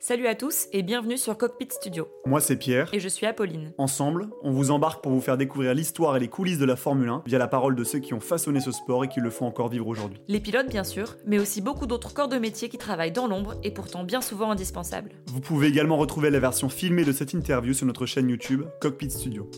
Salut à tous et bienvenue sur Cockpit Studio. Moi c'est Pierre. Et je suis Apolline. Ensemble, on vous embarque pour vous faire découvrir l'histoire et les coulisses de la Formule 1 via la parole de ceux qui ont façonné ce sport et qui le font encore vivre aujourd'hui. Les pilotes bien sûr, mais aussi beaucoup d'autres corps de métier qui travaillent dans l'ombre et pourtant bien souvent indispensables. Vous pouvez également retrouver la version filmée de cette interview sur notre chaîne YouTube Cockpit Studio.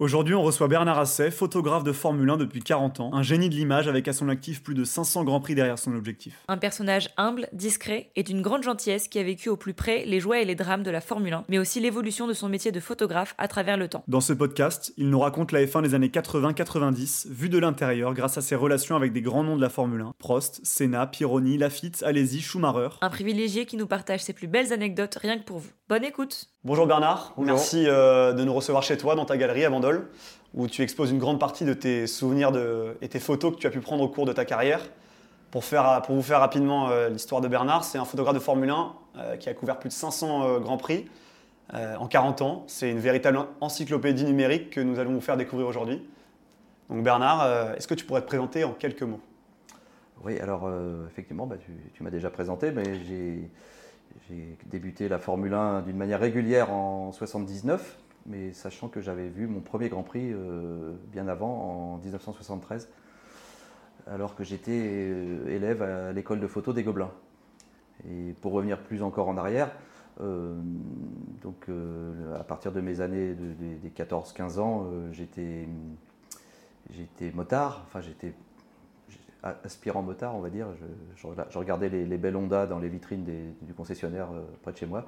Aujourd'hui, on reçoit Bernard Asset, photographe de Formule 1 depuis 40 ans, un génie de l'image avec à son actif plus de 500 grands prix derrière son objectif. Un personnage humble, discret et d'une grande gentillesse qui a vécu au plus près les joies et les drames de la Formule 1, mais aussi l'évolution de son métier de photographe à travers le temps. Dans ce podcast, il nous raconte la F1 des années 80-90, vue de l'intérieur grâce à ses relations avec des grands noms de la Formule 1, Prost, Senna, Pironi, Lafitte, Alesi, Schumacher. Un privilégié qui nous partage ses plus belles anecdotes rien que pour vous. Bonne écoute Bonjour Bernard, merci euh, de nous recevoir chez toi dans ta galerie à Bandol, où tu exposes une grande partie de tes souvenirs de, et tes photos que tu as pu prendre au cours de ta carrière. Pour, faire, pour vous faire rapidement euh, l'histoire de Bernard, c'est un photographe de Formule 1 euh, qui a couvert plus de 500 grands prix en 40 ans. C'est une véritable encyclopédie numérique que nous allons vous faire découvrir aujourd'hui. Donc Bernard, est-ce que tu pourrais te présenter en quelques mots? Oui, alors effectivement, bah, tu, tu m'as déjà présenté, mais j'ai j'ai débuté la Formule 1 d'une manière régulière en 79, mais sachant que j'avais vu mon premier Grand Prix euh, bien avant, en 1973, alors que j'étais euh, élève à l'école de photo des Gobelins. Et pour revenir plus encore en arrière, euh, donc à partir de mes années des 14-15 ans, j'étais motard, enfin j'étais aspirant motard, on va dire. Je, regardais les, belles Honda dans les vitrines du concessionnaire euh, près de chez moi.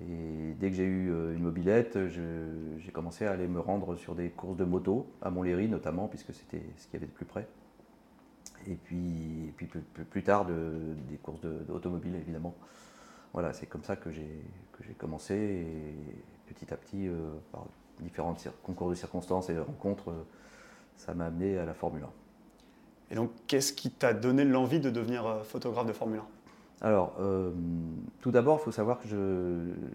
Et dès que j'ai eu euh, une mobilette, j'ai commencé à aller me rendre sur des courses de moto, à Montlhéry notamment, puisque c'était ce qu'il y avait de plus près. Et puis, plus, tard, des courses d'automobile, évidemment. Voilà, c'est comme ça que j'ai commencé. Et petit à petit, euh, par différents concours de circonstances et de rencontres, ça m'a amené à la Formule 1. Et donc, qu'est-ce qui t'a donné l'envie de devenir euh, photographe de Formule 1 Alors, euh, tout d'abord, il faut savoir que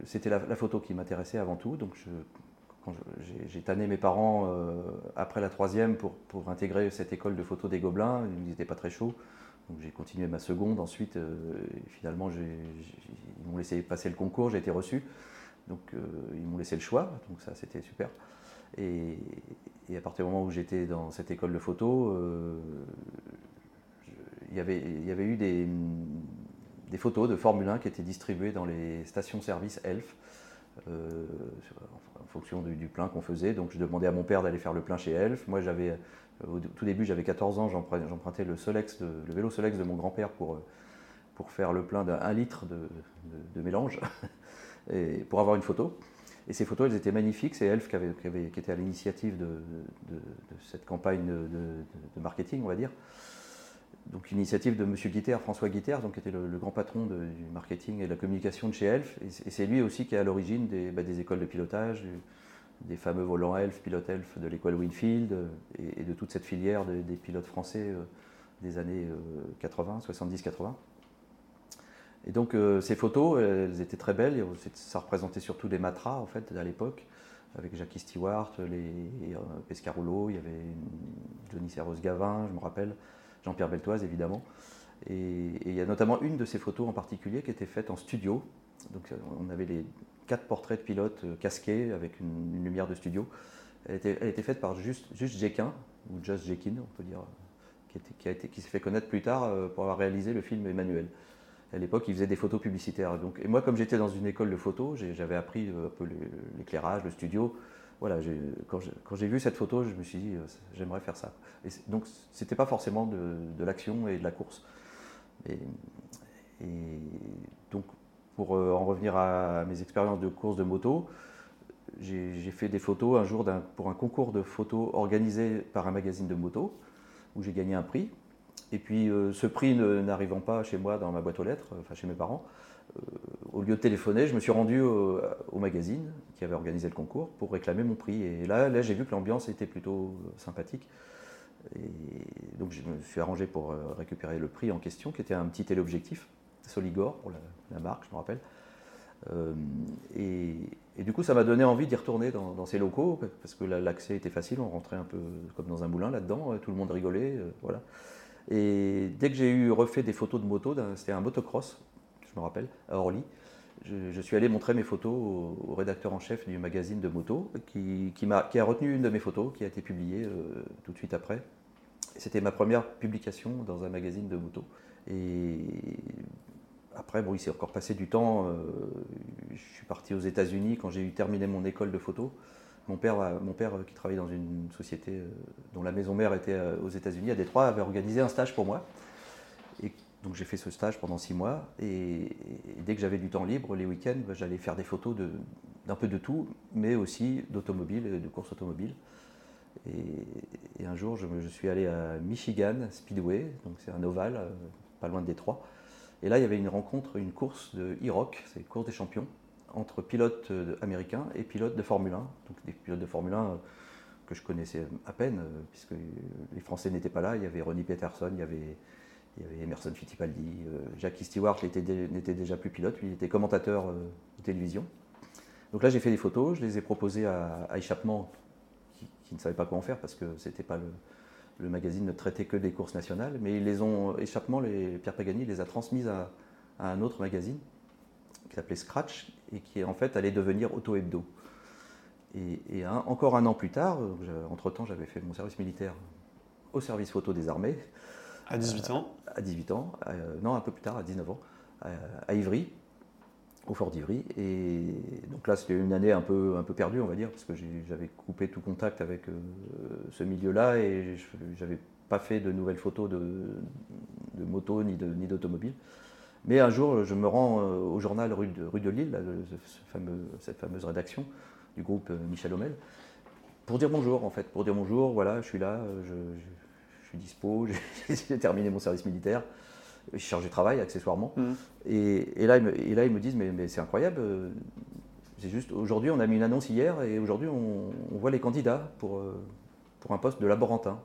c'était la, photo qui m'intéressait avant tout. Donc, j'ai tanné mes parents euh, après la troisième pour, pour, intégrer cette école de photo des Gobelins. Ils n'étaient pas très chauds. Donc j'ai continué ma seconde. Ensuite, finalement, ils m'ont laissé passer le concours. J'ai été reçu. Donc ils m'ont laissé le choix. Donc ça, c'était super. Et, à partir du moment où j'étais dans cette école de photo, euh, il, y avait, eu des, photos de Formule 1 qui étaient distribuées dans les stations-service ELF. Euh, en fonction du, plein qu'on faisait. Donc je demandais à mon père d'aller faire le plein chez Elf. Moi, j'avais, au tout début, j'avais 14 ans, j'empruntais le, Solex le vélo Solex de mon grand-père pour, pour faire le plein d'un litre de, de, mélange et pour avoir une photo. Et ces photos, elles étaient magnifiques. C'est Elf qui, avait, qui, était à l'initiative de, cette campagne de, marketing, on va dire. Donc une initiative de M. Guiter, François Guiter, qui était le, grand patron du marketing et de la communication de chez Elf. Et c'est lui aussi qui est à l'origine des, bah, écoles de pilotage, des fameux volants Elf, pilote Elf de l'école Winfield, et, de toute cette filière des pilotes français euh, des années 80, euh, 70-80. Et donc euh, ces photos, elles étaient très belles. Ça représentait surtout des matras en fait à l'époque, avec Jackie Stewart, les euh, Pescarolo, il y avait Johnny Serros Gavin, je me rappelle, Jean-Pierre Beltoise évidemment. Et, il y a notamment une de ces photos en particulier qui était faite en studio. Donc euh, on avait les quatre portraits de pilotes casqués avec une, lumière de studio. Elle était, elle faite par juste, Jekin, ou Just Jekin, on peut dire, qui s'est fait connaître plus tard pour avoir réalisé le film Emmanuel à l'époque, ils faisaient des photos publicitaires. Donc, et moi, comme j'étais dans une école de photo, j'avais appris euh, un peu l'éclairage, le studio. Voilà, quand j'ai vu cette photo, je me suis dit, euh, j'aimerais faire ça. Et donc, c'était pas forcément de, l'action et de la course. Et, donc, pour euh, en revenir à mes expériences de course de moto, j'ai fait des photos un jour pour un concours de photos organisé par un magazine de moto, où j'ai gagné un prix. Et puis euh, ce prix n'arrivant pas chez moi dans ma boîte aux lettres, euh, enfin chez mes parents, euh, au lieu de téléphoner, je me suis rendu au, magazine qui avait organisé le concours pour réclamer mon prix. Et là, là j'ai vu que l'ambiance était plutôt sympathique. Et donc je me suis arrangé pour récupérer le prix en question, qui était un petit téléobjectif, Soligor pour la, marque, je me rappelle. et, du coup, ça m'a donné envie d'y retourner dans, ces locaux, parce que l'accès était facile, on rentrait un peu comme dans un moulin là-dedans, tout le monde rigolait, voilà. Et dès que j'ai eu refait des photos de moto, c'était un motocross, je me rappelle, à Orly. Je, suis allé montrer mes photos au, rédacteur en chef du magazine de moto, qui, qui, a, retenu une de mes photos, qui a été publiée tout de suite après. C'était ma première publication dans un magazine de moto. Et après, bon, il s'est encore passé du temps. je suis parti aux États-Unis quand j'ai eu terminé mon école de photo. Mon père, mon père, qui travaillait dans une société euh, dont la maison mère était euh, aux États-Unis, à Détroit, avait organisé un stage pour moi. Et donc j'ai fait ce stage pendant six mois. Et, dès que j'avais du temps libre, les week-ends, bah, j'allais faire des photos d'un peu de tout, mais aussi d'automobile, de courses automobiles. Et, un jour, je, suis allé à Michigan Speedway, donc c'est un ovale, euh, pas loin de Détroit. Et là, il y avait une rencontre, une course de e-rock, c'est la course des champions entre pilotes euh, américains et pilotes de Formule 1. Donc des pilotes de Formule 1 euh, que je connaissais à peine, euh, puisque les Français n'étaient pas là. Il y avait Ronnie Peterson, il y avait, Emerson Fittipaldi, Jackie Stewart n'était déjà plus pilote, lui il était commentateur de télévision. Donc là j'ai fait des photos, je les ai proposées à, Échappement, qui, ne savait pas quoi en faire parce que c'était pas le, magazine ne traitait que des courses nationales, mais ils les ont Échappement, Pierre Pagani les a transmises à un autre magazine qui s'appelait Scratch et qui en fait allait devenir Auto Hebdo. Et, encore un an plus tard, euh, entre-temps j'avais fait mon service militaire au service photo des armées. À 18 ans euh, À 18 ans, euh, non un peu plus tard, à 19 ans, à Ivry, au fort d'Ivry. Et donc là, c'était une année un peu, un peu perdue, on va dire, parce que j'avais coupé tout contact avec ce milieu-là et je n'avais pas fait de nouvelles photos de, de moto ni d'automobile. Ni mais un jour, je me rends euh, au journal rue de, rue de Lille, cette fameuse rédaction du groupe euh, Michel Homel, pour dire bonjour, en fait, pour dire bonjour, voilà, je suis là, euh, je, suis dispo, j'ai terminé mon service militaire, je cherche du travail accessoirement. Mmh. Et, là, ils me, et là, ils me disent, mais, c'est incroyable, c'est juste, aujourd'hui, on a mis une annonce hier, et aujourd'hui, on, voit les candidats pour, pour un poste de laborantin.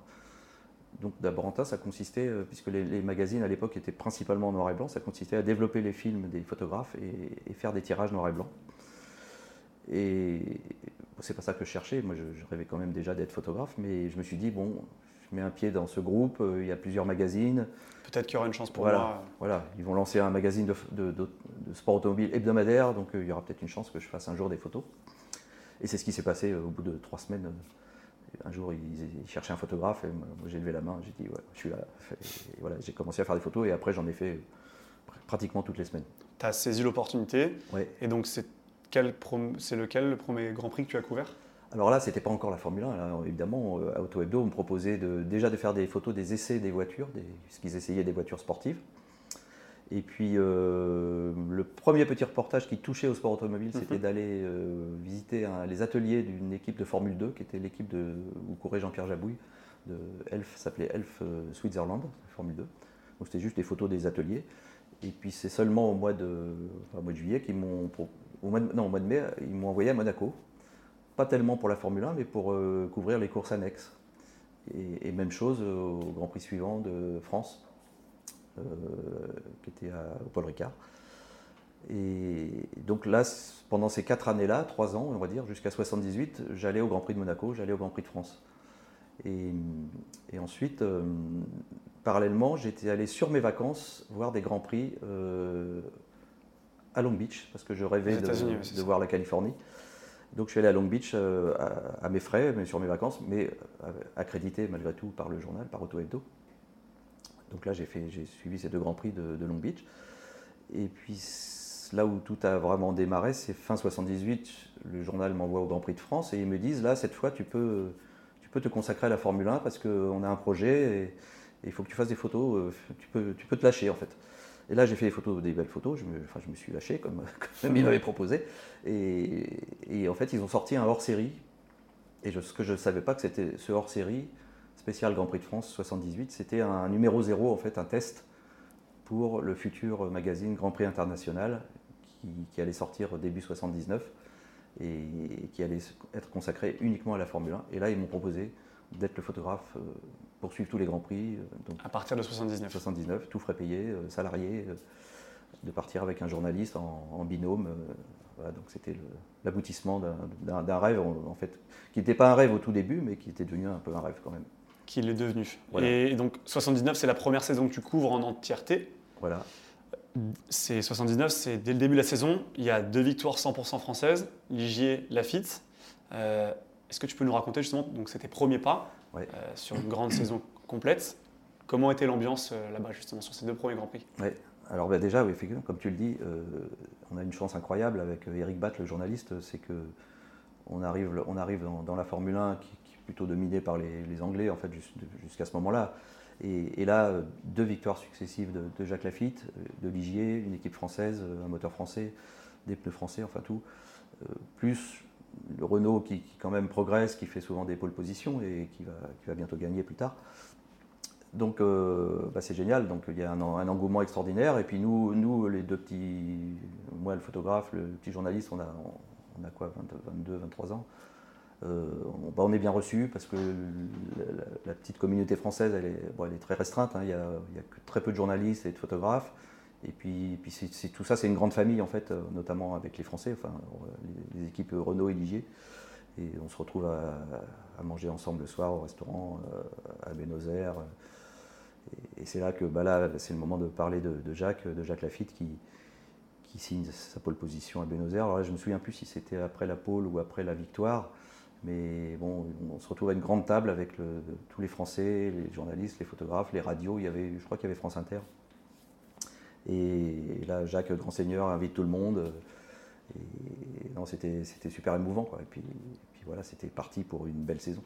Donc d'Abranta, ça consistait, euh, puisque les, magazines à l'époque étaient principalement en noir et blanc, ça consistait à développer les films des photographes et, faire des tirages noir et blanc. Et c'est pas ça que je cherchais, moi je, rêvais quand même déjà d'être photographe, mais je me suis dit, bon, je mets un pied dans ce groupe, euh, il y a plusieurs magazines. Peut-être qu'il y aura une chance pour moi. Voilà, ils vont lancer un magazine de, sport automobile hebdomadaire, donc euh, il y aura peut-être une chance que je fasse un jour des photos. Et c'est ce qui s'est passé au bout de trois semaines un jour, ils, cherchaient un photographe et moi, j'ai levé la main, j'ai dit ouais, je suis là. voilà, j'ai commencé à faire des photos et après j'en ai fait pratiquement toutes les semaines. Tu as saisi l'opportunité et donc c'est lequel le premier Grand Prix que tu as couvert? Alors là, c'était pas encore la Formule 1. évidemment, euh, à Auto Hebdo, on me proposait de, déjà de faire des photos des essais des voitures, des, puisqu'ils essayaient des voitures sportives. Et puis, euh, le premier petit reportage qui touchait au sport automobile, c'était mhm. d'aller euh, visiter les ateliers d'une équipe de Formule 2, qui était l'équipe de, où courait Jean-Pierre Jabouille, de Elf, s'appelait Elf euh, Switzerland, Formule 2. Donc, c'était juste des photos des ateliers. Et puis, c'est seulement au mois de, mois de juillet qu'ils m'ont. Au mois non, au mois de mai, ils m'ont envoyé à Monaco. Pas tellement pour la Formule 1, mais pour couvrir les courses annexes. Et, et même chose au Grand Prix suivant de France qui était au Paul Ricard. Et donc là, pendant ces quatre années-là, trois ans, on va dire, jusqu'à 78, j'allais au Grand Prix de Monaco, j'allais au Grand Prix de France. Et, ensuite, euh, parallèlement, j'étais allé sur mes vacances voir des Grands Prix euh, à Long Beach, parce que je rêvais de, voir la Californie. Donc je suis allé à Long Beach à, mes frais, mais sur mes vacances, mais accrédité malgré tout par le journal, par Auto Hebdo. Donc là, j'ai suivi ces deux grands prix de, Long Beach. Et puis là où tout a vraiment démarré, c'est fin 78, le journal m'envoie au Grand Prix de France et ils me disent là, cette fois, tu peux, te consacrer à la Formule 1 parce qu'on a un projet et, il faut que tu fasses des photos, euh, tu peux, te lâcher en fait. Et là, j'ai fait des photos, des belles photos, je me, enfin, je me suis lâché comme, ils m'avaient proposé. Et, en fait, ils ont sorti un hors-série. Et ce que je ne savais pas, que c'était ce hors-série, spécial Grand Prix de France 78. C'était un numéro zéro, en fait, un test pour le futur magazine Grand Prix International qui, allait sortir début 79 et qui allait être consacré uniquement à la Formule 1. Et là, ils m'ont proposé d'être le photographe euh, pour suivre tous les Grands Prix. Euh, donc, à partir de 79 79, tout frais payé, euh, salarié, de partir avec un journaliste en, binôme. donc c'était l'aboutissement d'un rêve, en fait, qui n'était pas un rêve au tout début, mais qui était devenu un peu un rêve quand même qu'il est devenu. Et donc 79, c'est la première saison que tu couvres en entièreté. Voilà. c'est 79, c'est dès le début de la saison. Il y a deux victoires 100% françaises, Ligier, Lafitte. Euh, Est-ce que tu peux nous raconter justement, donc c'était premier pas Ouais. euh, sur une grande saison complète. Comment était l'ambiance euh, là-bas justement sur ces deux premiers Grands Prix? Ouais. Alors bah, déjà, oui, effectivement, comme tu le dis, on a une chance incroyable avec Eric Batt, le journaliste, c'est que on arrive, on arrive dans, dans la Formule 1 qui, plutôt dominée par les, Anglais en fait jusqu'à ce moment-là. Et, là, deux victoires successives de, Jacques Lafitte, de Ligier, une équipe française, un moteur français, des pneus français, enfin tout, Euh, plus le Renault qui, quand même progresse, qui fait souvent des pôles positions et qui va, bientôt gagner plus tard. Donc euh, bah, c'est génial, donc il y a un, engouement extraordinaire. Et puis nous, nous, les deux petits, moi le photographe, le petit journaliste, on a, quoi, 20 22, 23 ans? Euh, on, bah, on est bien reçus parce que la, petite communauté française, elle est, très restreinte. hein. Il y, a, très peu de journalistes et de photographes. Et puis, tout ça, c'est une grande famille en fait, euh, notamment avec les Français, enfin les, équipes Renault et Ligier. Et on se retrouve à, manger ensemble le soir au restaurant euh, à Bénozer. Et, et c'est là que bah c'est le moment de parler de, Jacques, de Jacques Lafitte qui, signe sa pole position à Bénozer. Alors là, je ne me souviens plus si c'était après la pole ou après la victoire. Mais bon, on se retrouve à une grande table avec le- tous les Français, les journalistes, les photographes, les radios. Il y avait, je crois qu'il y avait France Inter. Et, là, Jacques Grand Seigneur invite tout le monde. Et non, c'était super émouvant. Quoi. Et puis, puis voilà, c'était parti pour une belle saison.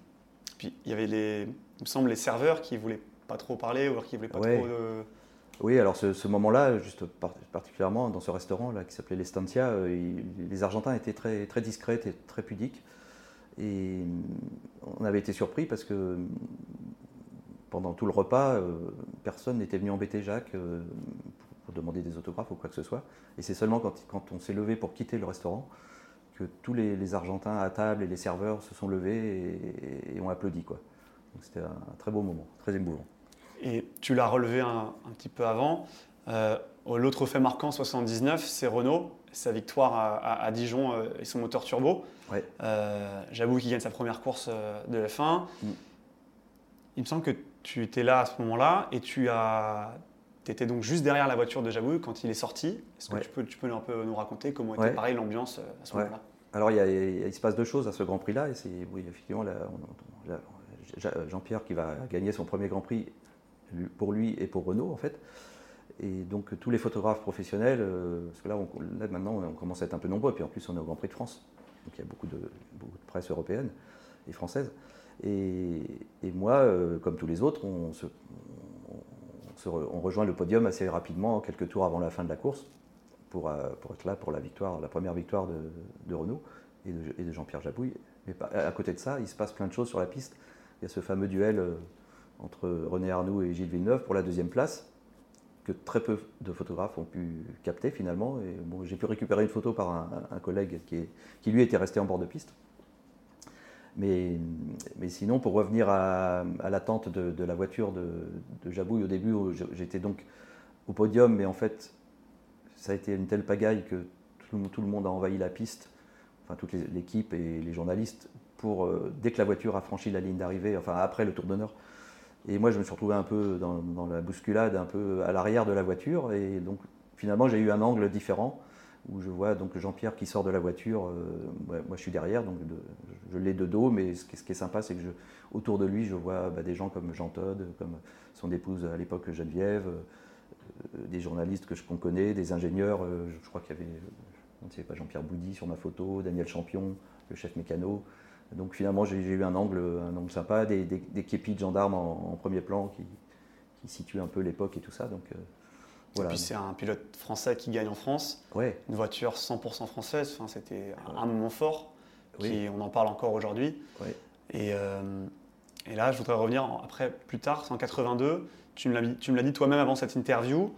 Puis il y avait les, il me semble, les serveurs qui voulaient pas trop parler ou alors qui voulaient pas Ouais. trop. de- Oui, alors ce, ce moment-là, juste par- particulièrement dans ce restaurant là qui s'appelait l'Estancia, euh, les Argentins étaient très, très discrets et très pudiques. Et hum, on avait été surpris parce que hum, pendant tout le repas, euh, personne n'était venu embêter Jacques euh, pour, demander des autographes ou quoi que ce soit. Et c'est seulement quand, on s'est levé pour quitter le restaurant que tous les, Argentins à table et les serveurs se sont levés et, ont applaudi. Quoi. Donc c'était un très beau moment, très émouvant. Et tu l'as relevé un, un petit peu avant. Euh, L'autre fait marquant, 79, c'est Renault, sa victoire à, à- à Dijon euh, et son moteur turbo. Ouais. Euh, Jabou qui gagne sa première course euh, de F1. Mm. Il me semble que tu étais là à ce moment-là et tu as. étais donc juste derrière la voiture de Jabou quand il est sorti. Est-ce que Ouais. tu, peux, tu peux un peu nous raconter comment était Ouais. pareil l'ambiance euh, à ce moment-là? Alors il, y a- se passe deux choses à ce Grand Prix-là, et c'est oui, effectivement là, Jean-Pierre qui va gagner son premier Grand Prix pour lui et pour Renault en fait. Et donc tous les photographes professionnels, euh, parce que là, maintenant on commence à être un peu nombreux, puis en plus on est au Grand Prix de France, donc il y a beaucoup de, beaucoup de presse européenne et française. Et, et moi, euh, comme tous les autres, on, se, on, rejoint le podium assez rapidement, quelques tours avant la fin de la course, pour, euh, pour être là pour la victoire, la première victoire de, Renault et de, et de Jean-Pierre Jabouille. Mais à côté de ça, il se passe plein de choses sur la piste. Il y a ce fameux duel entre René Arnoux et Gilles Villeneuve pour la deuxième place, que très peu de photographes ont pu capter finalement. Et j'ai pu récupérer une photo par un, collègue qui, lui était resté en bord de piste. Mais, sinon, pour revenir à, l'attente de, la voiture de, Jabouille au début, j'étais donc au podium, mais en fait, ça a été une telle pagaille que tout, le- monde a envahi la piste, enfin toute l'équipe et les journalistes, pour euh, dès que la voiture a franchi la ligne d'arrivée, enfin après le tour d'honneur. Et moi, je me suis retrouvé un peu dans, la bousculade, un peu à l'arrière de la voiture, et donc finalement, j'ai eu un angle différent où je vois donc Jean-Pierre qui sort de la voiture. euh, moi, je suis derrière, donc je l'ai de dos, mais ce qui, est sympa, c'est que autour de lui, je vois bah, des gens comme Jean Todd, comme son épouse à l'époque Geneviève, euh, des journalistes que je qu'on connaît, des ingénieurs. euh, je, je crois qu'il y avait, je ne sais pas, Jean-Pierre Boudy sur ma photo, Daniel Champion, le chef mécano. Donc finalement, j'ai eu un angle, un angle sympa, des, des, des képis de gendarmes en, en premier plan qui, qui situent un peu l'époque et tout ça. Donc euh, Et voilà. puis c'est un pilote français qui gagne en France, Ouais, une voiture 100% française. Enfin, C'était un, un moment fort. Oui. Qui, on en parle encore aujourd'hui. ouais. Et, euh, et là, je voudrais revenir en- après, plus tard, c'est en 82. Tu me l'as dit- toi-même avant cette interview.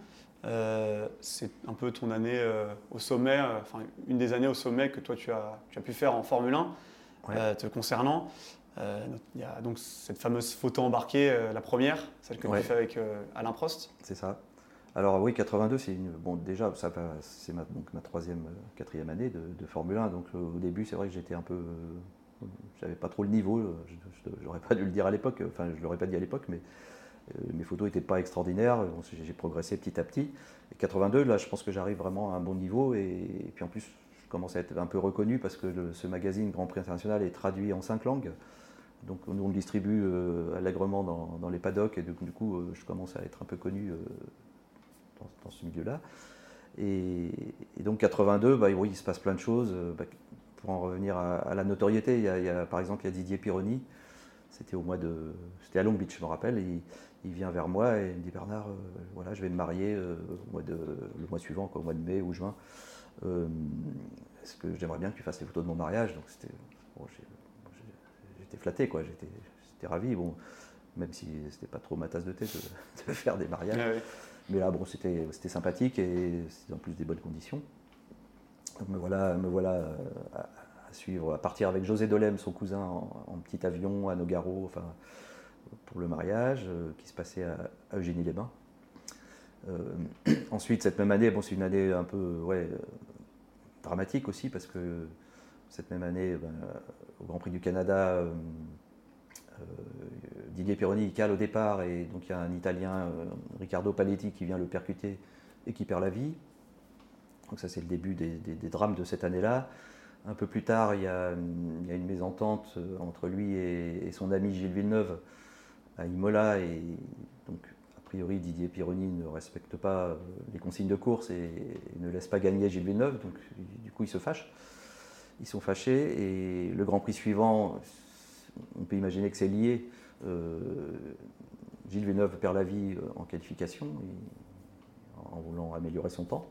euh, c'est un peu ton année euh, au sommet, euh, enfin une des années au sommet que toi tu as, tu as pu faire en Formule 1 Ouais. euh, te concernant. Euh, Il y a donc cette fameuse photo embarquée, euh, la première, celle que Ouais. tu fais avec Alain Prost. C'est ça. Alors oui, 82, c'est une. Bon, déjà, ça c'est ma, donc, ma troisième, quatrième année de, de Formule 1. Donc au début, c'est vrai que j'étais un peu. J'avais pas trop le niveau. Je n'aurais pas dû le dire à l'époque. Enfin, je l'aurais pas dit à l'époque, mais mes photos n'étaient pas extraordinaires, j'ai progressé petit à petit. Et 82, là, je pense que j'arrive vraiment à un bon niveau. Et, puis en plus, commence à être un peu reconnu parce que ce magazine Grand Prix International est traduit en cinq langues. Donc nous, on le distribue allègrement dans, les paddocks et du, coup, je commence à être un peu connu dans, ce milieu-là. Et, donc 82, bah, il se passe plein de choses. Bah, pour en revenir à, la notoriété, par exemple il y a Didier Pironi, c'était au mois de, c'était à Long Beach, je me rappelle. Il, vient vers moi et il me dit Bernard, euh, voilà, je vais me marier euh, le mois suivant, au mois de mai ou juin. Euh, est-ce que j'aimerais bien que tu fasses les photos de mon mariage Donc c'était, j'étais flatté, quoi. J'étais, ravi. Bon, même si c'était pas trop ma tasse de thé de, faire des mariages. Ah Mais là, bon, c'était, c'était sympathique et c'était en plus des bonnes conditions. Donc me voilà, me voilà à, suivre, à partir avec José Dolem, son cousin, en, petit avion à Nogaro, enfin, pour le mariage euh, qui se passait à, Eugénie-les-Bains. Euh, ensuite, cette même année, bon, c'est une année un peu ouais, euh, dramatique aussi parce que cette même année, ben, au Grand Prix du Canada, Didier Pironi cale au départ et donc il y a un Italien, Riccardo Paletti, qui vient le percuter et qui perd la vie. Donc ça c'est le début des, drames de cette année-là. Un peu plus tard, il y a, une mésentente euh, entre lui et, son ami Gilles Villeneuve à Imola. Et donc, priori, Didier Pironi ne respecte pas euh, les consignes de course et, ne laisse pas gagner Gilles Villeneuve. Donc, du coup, ils se fâchent. Ils sont fâchés. Et le Grand Prix suivant, on peut imaginer que c'est lié. Euh, Gilles Villeneuve perd la vie en qualification, en voulant améliorer son temps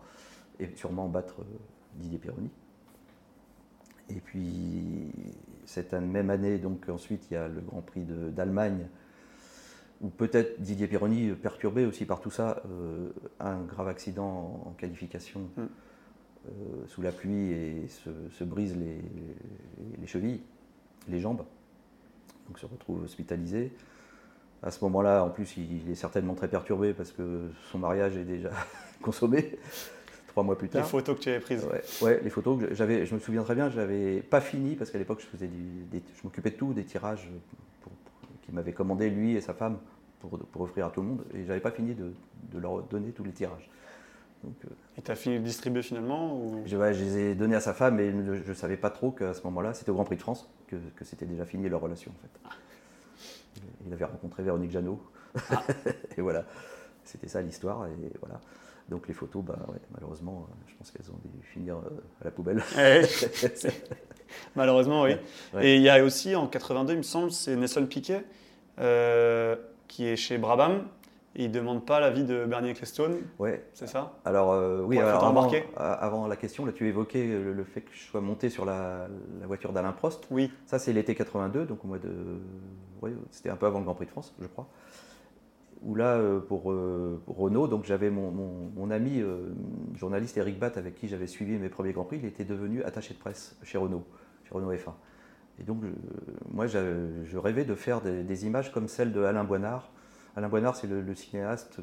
et sûrement battre euh, Didier Pironi. Et puis, cette même année, donc ensuite, il y a le Grand Prix d'Allemagne, où peut-être Didier Pironi, perturbé aussi par tout ça, euh, a un grave accident en, qualification mm. euh, sous la pluie et se, brise les, les, chevilles, les jambes. Donc se retrouve hospitalisé. À ce moment-là, en plus, il est certainement très perturbé parce que son mariage est déjà consommé mois plus tard. Les photos que tu avais prises. Ouais, les photos que j'avais, je me souviens très bien, je n'avais pas fini parce qu'à l'époque je faisais des, je m'occupais de tout, des tirages qu'il m'avait commandé lui et sa femme pour, pour, offrir à tout le monde et j'avais pas fini de, de, leur donner tous les tirages. Donc, euh, et tu as fini de distribuer finalement ou... je, je, les ai donnés à sa femme et je ne savais pas trop qu'à ce moment-là, c'était au Grand Prix de France que, que c'était déjà fini leur relation en fait. Il avait rencontré Véronique Jeannot. Ah. et voilà, c'était ça l'histoire. Et voilà. Donc les photos, bah, malheureusement, euh, je pense qu'elles ont dû finir euh, à la poubelle. malheureusement, oui. Et il y a aussi en 82, il me semble, c'est Nelson Piquet euh, qui est chez Brabham. Et il ne demande pas l'avis de Bernie Ecclestone. Ouais. C'est ça? Alors, oui, alors, avant, avant, la question, là, tu évoquais le, fait que je sois monté sur la, voiture d'Alain Prost. Oui. Ça, c'est l'été 82, donc au mois de. c'était un peu avant le Grand Prix de France, je crois où là, euh, pour, euh, Renault, donc j'avais mon, ami euh, journaliste Eric Batt avec qui j'avais suivi mes premiers Grands Prix, il était devenu attaché de presse chez Renault, chez Renault F1. Et donc, moi, je rêvais de faire des, images comme celle de Alain Boinard. Alain Boinard, c'est le, cinéaste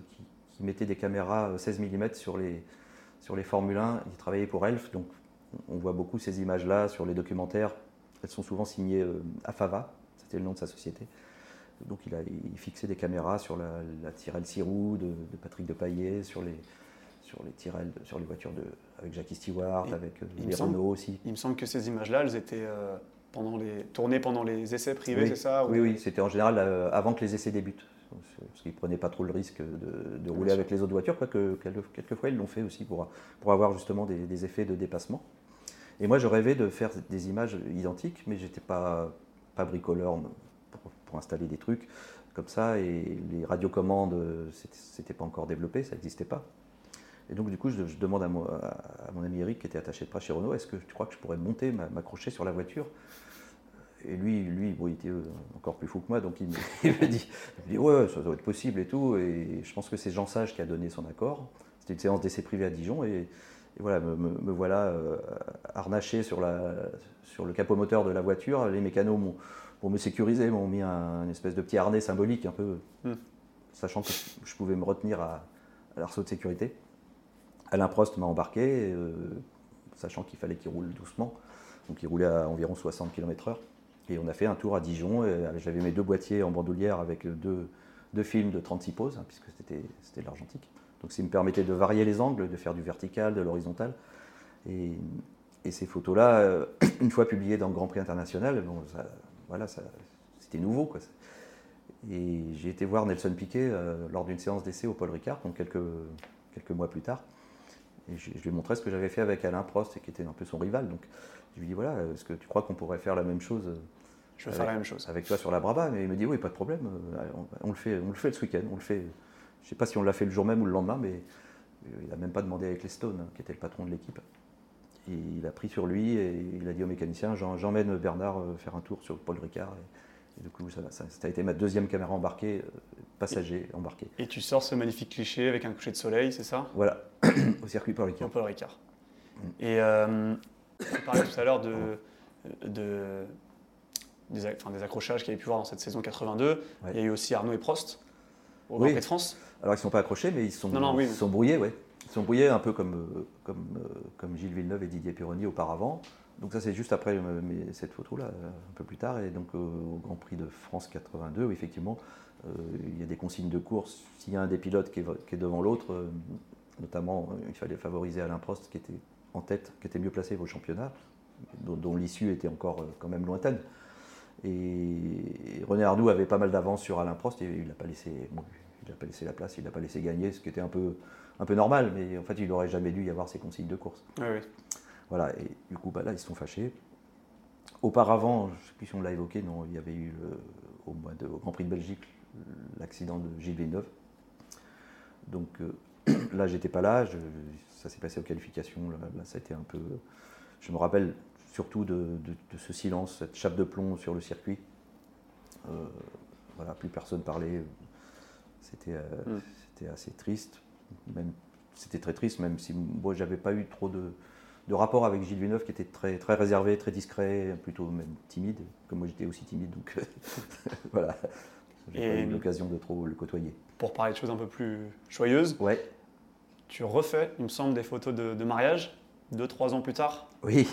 qui, mettait des caméras 16 mm sur les, sur les Formule 1. Il travaillait pour Elf, donc on voit beaucoup ces images-là sur les documentaires. Elles sont souvent signées AFAVA, c'était le nom de sa société. Donc il a fixé des caméras sur la, la Tyrell Sirou de, de, Patrick Depaillet, sur les, sur les sur les voitures de, avec Jackie Stewart, avec euh, les Renault aussi. Il me semble que ces images-là, elles étaient euh, pendant les, tournées pendant les essais privés, c'est ça Oui, oui, c'était en général euh, avant que les essais débutent. Parce qu'ils ne prenaient pas trop le risque de, rouler avec les autres voitures, quoique quelquefois ils l'ont fait aussi pour, pour avoir justement des, des, effets de dépassement. Et moi je rêvais de faire des images identiques, mais j'étais pas, pas bricoleur installer des trucs comme ça. Et les radiocommandes, c'était pas encore développé, ça n'existait pas. Et donc, du coup, je, demande à, mon ami Eric, qui était attaché de près chez Renault, est-ce que tu crois que je pourrais monter, m'accrocher sur la voiture? Et lui, lui il était euh, encore plus fou que moi, donc il me, dit, dit, ouais, ça doit être possible et tout. Et je pense que c'est Jean Sage qui a donné son accord. C'était une séance d'essai privé à Dijon. Et, voilà, me, voilà euh, harnaché sur, sur le capot moteur de la voiture. Les mécanos m'ont pour me sécuriser, m'ont mis un, espèce de petit harnais symbolique, un peu, hmm. sachant que je pouvais me retenir à, l'arceau de sécurité. Alain Prost m'a embarqué, euh, sachant qu'il fallait qu'il roule doucement. Donc il roulait à environ 60 km/h. Et on a fait un tour à Dijon. J'avais mes deux boîtiers en bandoulière avec deux, deux films de 36 poses, hein, puisque c'était de l'argentique. Donc ça me permettait de varier les angles, de faire du vertical, de l'horizontal. Et, ces photos-là, euh, une fois publiées dans le Grand Prix international, bon, voilà, c'était nouveau. Quoi. Et j'ai été voir Nelson Piquet euh, lors d'une séance d'essai au Paul Ricard, donc quelques, quelques mois plus tard. Et je, lui ai montré ce que j'avais fait avec Alain Prost, qui était un peu son rival. Donc je lui ai dit voilà, est-ce que tu crois qu'on pourrait faire la même chose euh, Je vais faire la même chose. Avec toi sur la Braba. Mais il me dit oui, pas de problème, on, le, fait, on le fait ce week-end. On le fait. Je ne sais pas si on l'a fait le jour même ou le lendemain, mais il n'a même pas demandé avec les Stones, hein, qui était le patron de l'équipe. Il a pris sur lui et il a dit au mécanicien j'emmène Bernard euh, faire un tour sur Paul Ricard. Et, du coup, ça, a été ma deuxième caméra embarquée, euh, passager embarqué. Et tu sors ce magnifique cliché avec un coucher de soleil, c'est ça? Voilà, au circuit Paul Ricard. Paul Ricard. Mm. Et euh, tu parlais tout à l'heure de, de des, accrochages qu'il y avait pu voir dans cette saison 82. Il y a eu aussi Arnaud et Prost au Grand Prix de France. Alors ils ne sont pas accrochés, mais ils sont, sont brouillés, ouais. Ils sont brouillés un peu comme, euh, comme, euh, comme Gilles Villeneuve et Didier Pironi auparavant. Donc ça c'est juste après euh, cette photo-là, un peu plus tard, et donc au Grand Prix de France 82, où effectivement il y a des consignes de course. S'il y a un des pilotes qui est, devant l'autre, notamment il fallait favoriser Alain Prost qui était en tête, qui était mieux placé au championnat, dont, l'issue était encore quand même lointaine. Et René Arnoux avait pas mal d'avance sur Alain Prost et il n'a pas laissé. Il n'a pas laissé la place, il n'a pas laissé gagner, ce qui était un peu, un peu normal, mais en fait, il n'aurait jamais dû y avoir ces consignes de course. Voilà, et du coup, bah, là, ils se sont fâchés. Auparavant, je ne sais plus si on l'a évoqué, non, il y avait eu au, mois de, Grand Prix de Belgique l'accident de Gilles Villeneuve. Donc euh, là, j'étais pas là, ça s'est passé aux qualifications. Là, ça a été un peu. Je me rappelle surtout de, ce silence, cette chape de plomb sur le circuit. Euh, voilà, plus personne parlait. C'était euh, mm. assez triste. Même, c'était très triste, même si moi j'avais pas eu trop de, de, rapport avec Gilles Villeneuve, qui était très, très réservé, très discret, plutôt même timide, comme moi j'étais aussi timide, donc voilà. J'ai pas eu l'occasion de trop le côtoyer. Pour parler de choses un peu plus joyeuses, ouais. tu refais, il me semble, des photos de, mariage, deux, trois ans plus tard? Oui,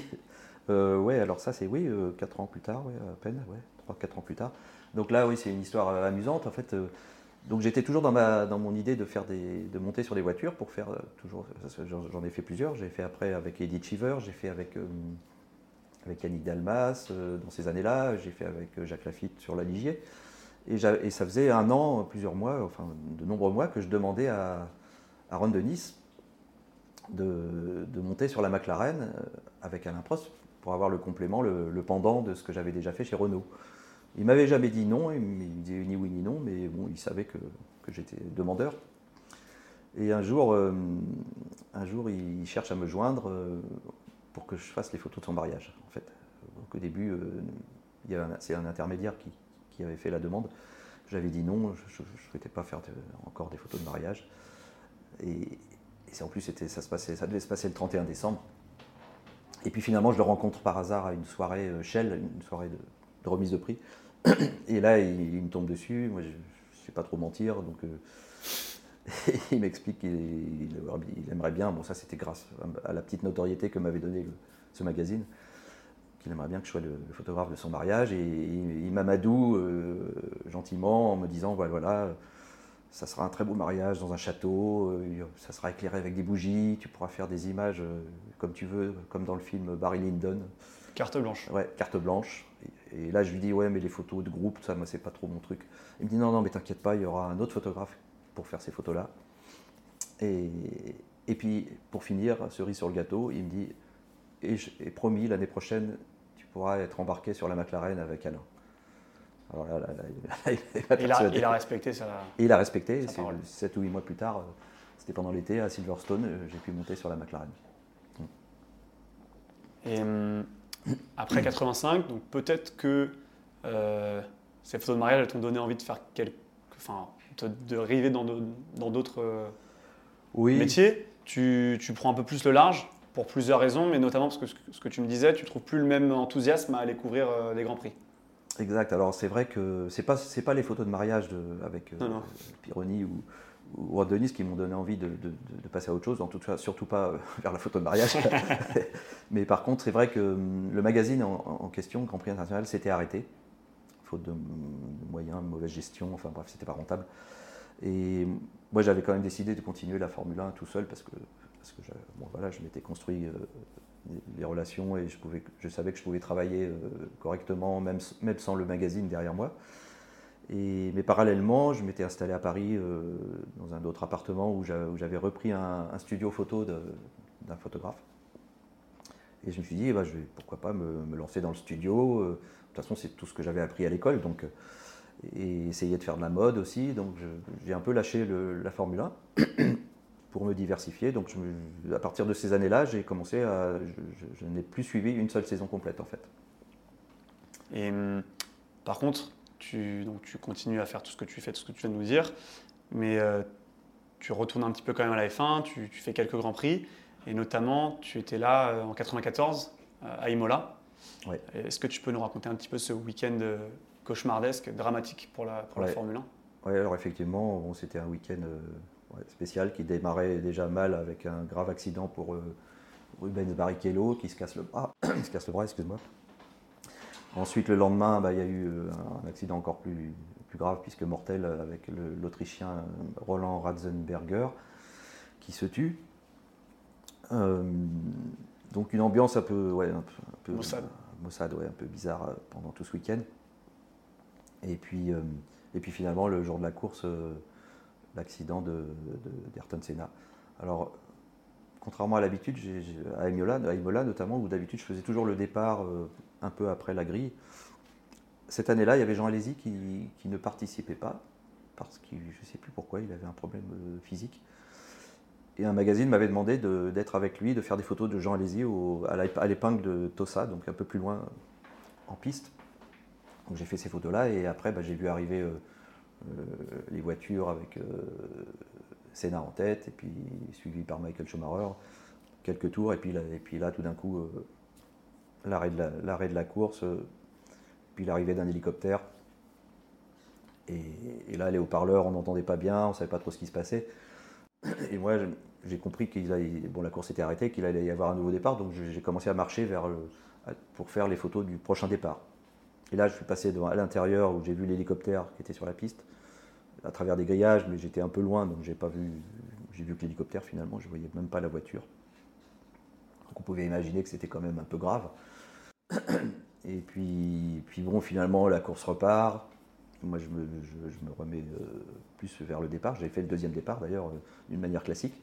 euh, ouais, alors ça c'est oui, euh, quatre ans plus tard, ouais, à peine, ouais, trois, quatre ans plus tard. Donc là, oui, c'est une histoire amusante. En fait, donc j'étais toujours dans, ma, dans mon idée de, faire des, de monter sur des voitures pour faire euh, toujours. J'en ai fait plusieurs. J'ai fait après avec Eddie Cheever, j'ai fait avec, euh, avec Yannick Dalmas euh, dans ces années-là, j'ai fait avec Jacques Lafitte sur la Ligier. Et, ça faisait un an, plusieurs mois, enfin de nombreux mois, que je demandais à, à Ron Denis de, de, monter sur la McLaren avec Alain Prost pour avoir le complément, le pendant de ce que j'avais déjà fait chez Renault. Il m'avait jamais dit non, il me disait ni oui ni non, mais bon, il savait que, j'étais demandeur. Et un jour, euh, un jour, il cherche à me joindre euh, pour que je fasse les photos de son mariage. En fait, au début, euh, c'est un intermédiaire qui, avait fait la demande. J'avais dit non, je ne souhaitais pas faire encore des photos de mariage. Et, et en plus, ça, se passait, ça devait se passer le 31 décembre. Et puis finalement, je le rencontre par hasard à une soirée Shell, une soirée de, de remise de prix. Et là, il, me tombe dessus. Moi, je ne sais pas trop mentir. Donc, euh, il m'explique qu'il aimerait bien. Bon, ça, c'était grâce à la petite notoriété que m'avait donné ce magazine. Qu'il aimerait bien que je sois le, photographe de son mariage. Et il, m'amadoue euh, gentiment en me disant voilà, voilà, ça sera un très beau mariage dans un château. Euh, ça sera éclairé avec des bougies. Tu pourras faire des images comme tu veux, comme dans le film Barry Lyndon. Carte blanche. Ouais, carte blanche. Et là, je lui dis, ouais, mais les photos de groupe, ça, moi, c'est pas trop mon truc. Il me dit, non, non, mais t'inquiète pas, il y aura un autre photographe pour faire ces photos-là. Et, et puis, pour finir, cerise sur le gâteau, il me dit, et, promis, l'année prochaine, tu pourras être embarqué sur la McLaren avec Alain. Alors là, il, a, il, a, respecté ça. il a respecté. 7 ou 8 mois plus tard, euh, c'était pendant l'été à Silverstone, euh, j'ai pu monter sur la McLaren. Et hum, après 85, donc peut-être que euh, ces photos de mariage elles t'ont donné envie de faire quelque, enfin, de rêver dans d'autres euh, oui. métiers. Tu, tu, prends un peu plus le large pour plusieurs raisons, mais notamment parce que ce que tu me disais, tu trouves plus le même enthousiasme à aller couvrir euh, des grands prix. Exact. Alors c'est vrai que c'est pas c'est pas les photos de mariage de, avec Pironi ou, ou Denis qui m'ont donné envie de, passer à autre chose, en tout cas surtout pas euh, vers la photo de mariage. Mais par contre, c'est vrai que hum, le magazine en, question, Grand Prix International, s'était arrêté. Faute de, moyens, mauvaise gestion, enfin bref, c'était pas rentable. Et moi, j'avais quand même décidé de continuer la Formule 1 tout seul parce que, parce que bon, voilà, je m'étais construit les relations et je, pouvais, je savais que je pouvais travailler correctement, même, même sans le magazine derrière moi. Mais parallèlement, je m'étais installé à Paris dans un autre appartement où j'avais repris un, studio photo d'un photographe. Et je me suis dit, eh ben, je vais, pourquoi pas me, lancer dans le studio. Euh, de toute façon, c'est tout ce que j'avais appris à l'école. Donc, euh, et essayer de faire de la mode aussi. Donc j'ai un peu lâché la Formule 1 pour me diversifier. Donc à partir de ces années-là, j'ai commencé à. Je, n'ai plus suivi une seule saison complète en fait. Et hum, par contre, tu, donc, tu continues à faire tout ce que tu fais, tout ce que tu viens de nous dire, mais euh, tu retournes un petit peu quand même à la F1, tu, tu fais quelques grands prix. Et notamment, tu étais là euh, en 94 euh, à Imola. Est-ce que tu peux nous raconter un petit peu ce week-end cauchemardesque, dramatique pour la, pour la Formule 1 Oui, alors effectivement, c'était un week-end spécial qui démarrait déjà mal avec un grave accident pour Rubens Barrichello qui se casse le bras. se casse le bras, excuse-moi. Ensuite, le lendemain, bah, il y a eu un accident encore plus, plus grave, puisque mortel, avec l'Autrichien Roland Ratzenberger, qui se tue. Euh, donc une ambiance un peu, ouais, un peu, Mossad. Mossad, ouais, un peu bizarre euh, pendant tout ce week-end. Et puis, euh, et puis finalement, le jour de la course, l'accident d'Ayrton de, Senna. Alors, contrairement à l'habitude, à à Imola notamment, où d'habitude je faisais toujours le départ un peu après la grille, cette année-là, il y avait Jean Alési qui, ne participait pas, parce que je ne sais plus pourquoi, il avait un problème physique. Et un magazine m'avait demandé d'être avec lui, de faire des photos de Jean Alési à l'épingle de Tossa, donc un peu plus loin en piste. Donc j'ai fait ces photos-là et après bah, j'ai vu arriver euh, euh, les voitures avec euh, en tête et puis suivi par Michael Schumacher, quelques tours et puis là tout d'un coup l'arrêt de, la, course, puis l'arrivée d'un hélicoptère. Et, là les haut-parleurs on n'entendait pas bien, on ne savait pas trop ce qui se passait. Et moi, j'ai compris que la course était arrêtée, qu'il allait y avoir un nouveau départ, donc j'ai commencé à marcher vers pour faire les photos du prochain départ. Et là, je suis passé à l'intérieur où j'ai vu l'hélicoptère qui était sur la piste, à travers des grillages, mais j'étais un peu loin, donc j'ai pas vu. J'ai vu que l'hélicoptère finalement, je voyais même pas la voiture. Donc on pouvait imaginer que c'était quand même un peu grave. Et puis, puis bon, finalement, la course repart. Moi, je me, remets euh, plus vers le départ. J'ai fait le deuxième départ d'ailleurs euh, d'une manière classique.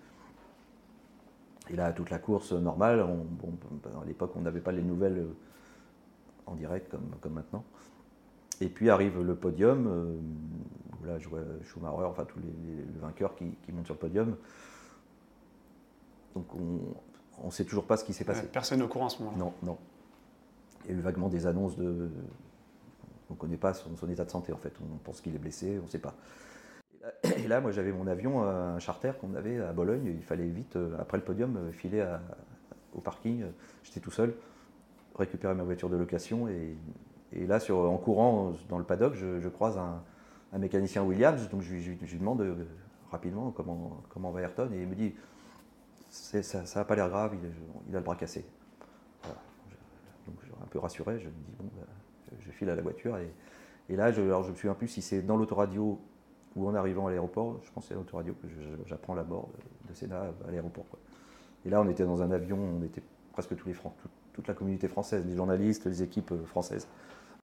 Et là, toute la course normale, à l'époque, on n'avait pas les nouvelles euh, en direct comme, comme maintenant. Et puis arrive le podium, là je vois Schumacher, enfin tous les, vainqueurs qui, montent sur le podium. Donc on ne sait toujours pas ce qui s'est passé. personne au courant à ce moment-là. Non, non. Il y a eu vaguement des annonces de, on ne connaît pas son, état de santé en fait. On pense qu'il est blessé, on ne sait pas. Et là, moi j'avais mon avion, euh, un charter qu'on avait à Bologne. Il fallait vite, euh, après le podium, euh, filer au parking. J'étais tout seul, récupérer ma voiture de location. Et, là, sur, en courant dans le paddock, je, croise un, mécanicien Williams. Donc je, lui demande rapidement comment, comment va Ayrton. Et il me dit ça n'a pas l'air grave, il, a le bras cassé. Donc je, un peu rassuré, je me dis bon. Bah, je file à la voiture. Et, là, je, alors je me souviens plus si c'est dans l'autoradio ou en arrivant à l'aéroport. Je pense que c'est l'autoradio que j'apprends la mort de, de Sénat à l'aéroport. Et là, on était dans un avion, on était presque tous les Francs, toute, la communauté française, les journalistes, les équipes euh, françaises.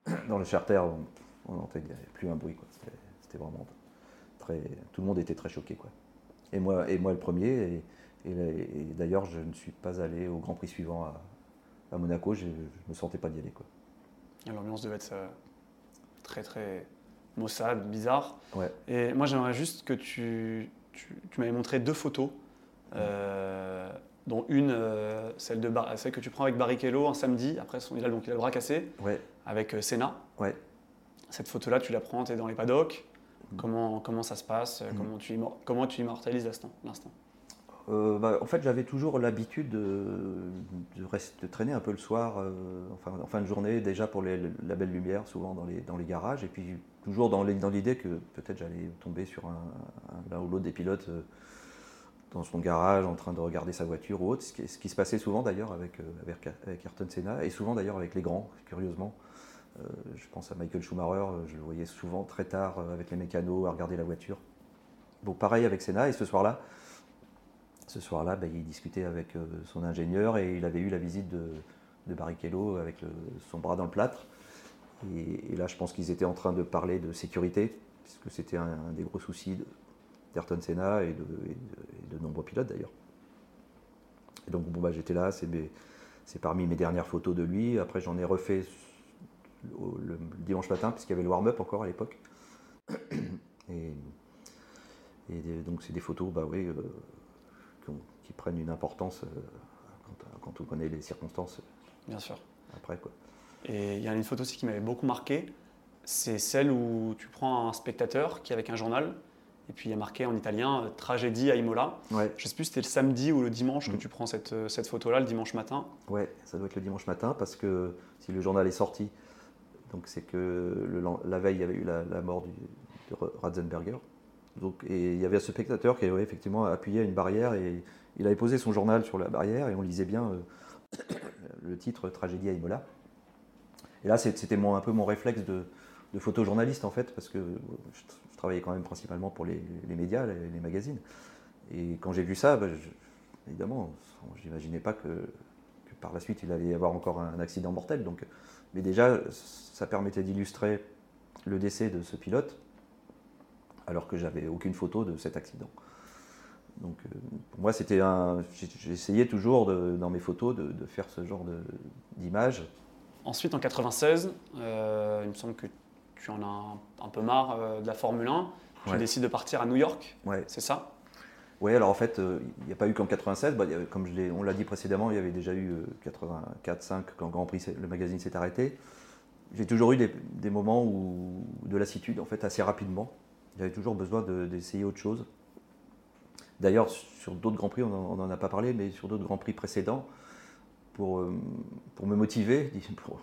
Dans le charter, on, n'entendait plus un bruit. C'était vraiment très. Tout le monde était très choqué. Quoi. Et, moi, et moi, le premier. D'ailleurs, je ne suis pas allé au Grand Prix suivant à, Monaco. Je ne me sentais pas d'y aller. Quoi. L'ambiance devait être euh, très très maussade, bizarre. Ouais. Et moi j'aimerais juste que tu, tu, m'avais montré deux photos, euh, dont une, euh, celle, de celle que tu prends avec Barrichello un samedi, après son, il, a, donc, il a le bras cassé, ouais. avec Senna. Ouais. Cette photo-là, tu la prends, tu es dans les paddocks. Mm. Comment, comment ça se passe? Mm. comment, tu, comment tu immortalises l'instant? Euh, bah, en fait, j'avais toujours l'habitude de, de, traîner un peu le soir, euh, en fin de journée, déjà pour la belle lumière, souvent dans les, dans les garages, et puis toujours dans l'idée que peut-être j'allais tomber sur l'un ou l'autre des pilotes euh, dans son garage en train de regarder sa voiture ou autre, ce qui, se passait souvent d'ailleurs avec, avec, Ayrton Senna, et souvent d'ailleurs avec les grands, curieusement. je pense à Michael Schumacher, je le voyais souvent très tard avec les mécanos à regarder la voiture. Bon, pareil avec Senna, et ce soir-là, ce soir-là, bah, il discutait avec son ingénieur et il avait eu la visite de, de Barrichello avec son bras dans le plâtre. Et, là, je pense qu'ils étaient en train de parler de sécurité, puisque c'était un, des gros soucis d'Ayrton Senna et de, nombreux pilotes d'ailleurs. Et donc, bon, bah, j'étais là, c'est parmi mes dernières photos de lui. Après, j'en ai refait le, dimanche matin, puisqu'il y avait le warm-up encore à l'époque. Et, donc, c'est des photos bah, oui, euh, qui, prennent une importance euh, quand, quand, on connaît les circonstances. Bien sûr. Après, quoi. Et il y a une photo aussi qui m'avait beaucoup marqué, c'est celle où tu prends un spectateur qui est avec un journal, et puis il y a marqué en italien euh, Tragédie à Imola. Ouais. Je ne sais plus si c'était le samedi ou le dimanche que mm. tu prends cette, euh, cette photo-là, le dimanche matin. Ouais, ça doit être le dimanche matin, parce que si le journal est sorti, donc c'est que le, la veille, il y avait eu la, mort du, de Ratzenberger. Donc, et il y avait ce spectateur qui avait effectivement appuyé à une barrière et il avait posé son journal sur la barrière et on lisait bien euh, le titre Tragédie à Imola. Et là, c'était un peu mon réflexe de, photojournaliste, en fait, parce que je, travaillais quand même principalement pour les, médias, les, magazines. Et quand j'ai vu ça, bah, je, évidemment, j'imaginais pas que, par la suite, il allait y avoir encore un accident mortel. Donc, mais déjà, ça permettait d'illustrer le décès de ce pilote, alors que j'avais aucune photo de cet accident. Donc, euh, pour moi, c'était un. J'essayais toujours dans mes photos de, de faire ce genre d'image Ensuite, en 96, euh, il me semble que tu en as un, peu marre euh, de la Formule 1. Tu décides de partir à New York, ouais. c'est ça? Oui, alors en fait, euh, il n'y a pas eu qu'en 96. Bah, comme je on l'a dit précédemment, il y avait déjà eu 84-5 quand Grand Prix, le magazine s'est arrêté. J'ai toujours eu des, moments où, de lassitude, en fait, assez rapidement. J'avais toujours besoin d'essayer autre chose. D'ailleurs, sur d'autres Grands Prix, on n'en a pas parlé, mais sur d'autres Grands Prix précédents, pour, euh, pour me motiver,